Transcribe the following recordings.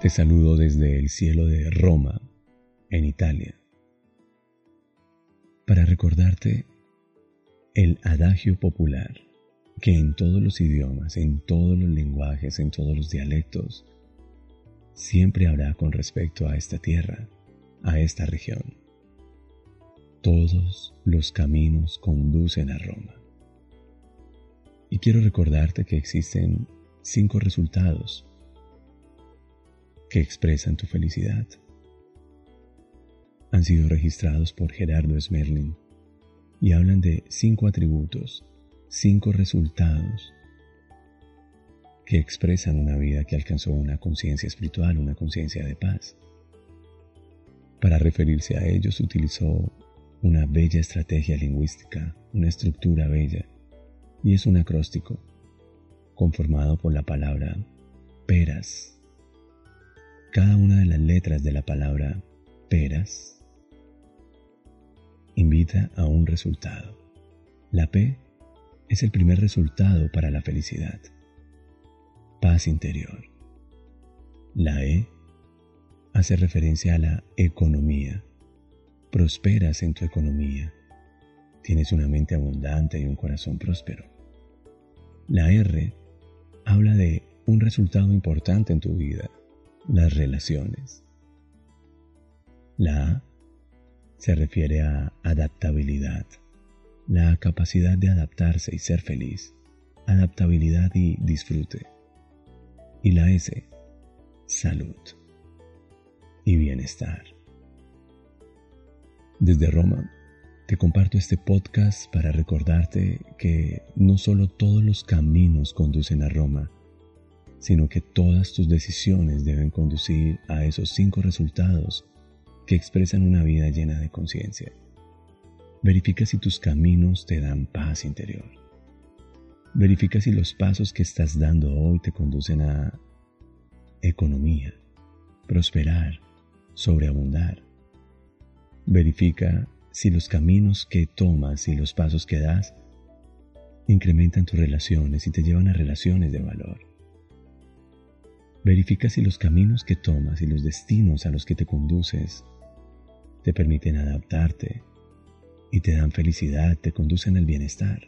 Te saludo desde el cielo de Roma, en Italia, para recordarte el adagio popular que en todos los idiomas, en todos los lenguajes, en todos los dialectos, siempre habrá con respecto a esta tierra, a esta región. Todos los caminos conducen a Roma. Y quiero recordarte que existen cinco resultados que expresan tu felicidad. Han sido registrados por Gerardo Smerlin y hablan de cinco atributos, cinco resultados que expresan una vida que alcanzó una conciencia espiritual, una conciencia de paz. Para referirse a ellos utilizó una bella estrategia lingüística, una estructura bella, y es un acróstico conformado por la palabra peras cada una de las letras de la palabra peras invita a un resultado. La P es el primer resultado para la felicidad. Paz interior. La E hace referencia a la economía. Prosperas en tu economía. Tienes una mente abundante y un corazón próspero. La R habla de un resultado importante en tu vida las relaciones. La A se refiere a adaptabilidad, la capacidad de adaptarse y ser feliz, adaptabilidad y disfrute. Y la S, salud y bienestar. Desde Roma, te comparto este podcast para recordarte que no solo todos los caminos conducen a Roma, sino que todas tus decisiones deben conducir a esos cinco resultados que expresan una vida llena de conciencia. Verifica si tus caminos te dan paz interior. Verifica si los pasos que estás dando hoy te conducen a economía, prosperar, sobreabundar. Verifica si los caminos que tomas y los pasos que das incrementan tus relaciones y te llevan a relaciones de valor. Verifica si los caminos que tomas y los destinos a los que te conduces te permiten adaptarte y te dan felicidad, te conducen al bienestar.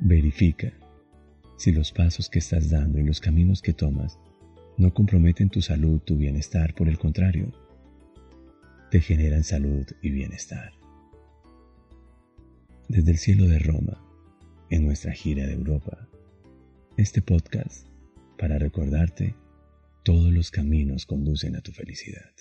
Verifica si los pasos que estás dando y los caminos que tomas no comprometen tu salud, tu bienestar, por el contrario, te generan salud y bienestar. Desde el cielo de Roma, en nuestra gira de Europa, este podcast para recordarte todos los caminos conducen a tu felicidad.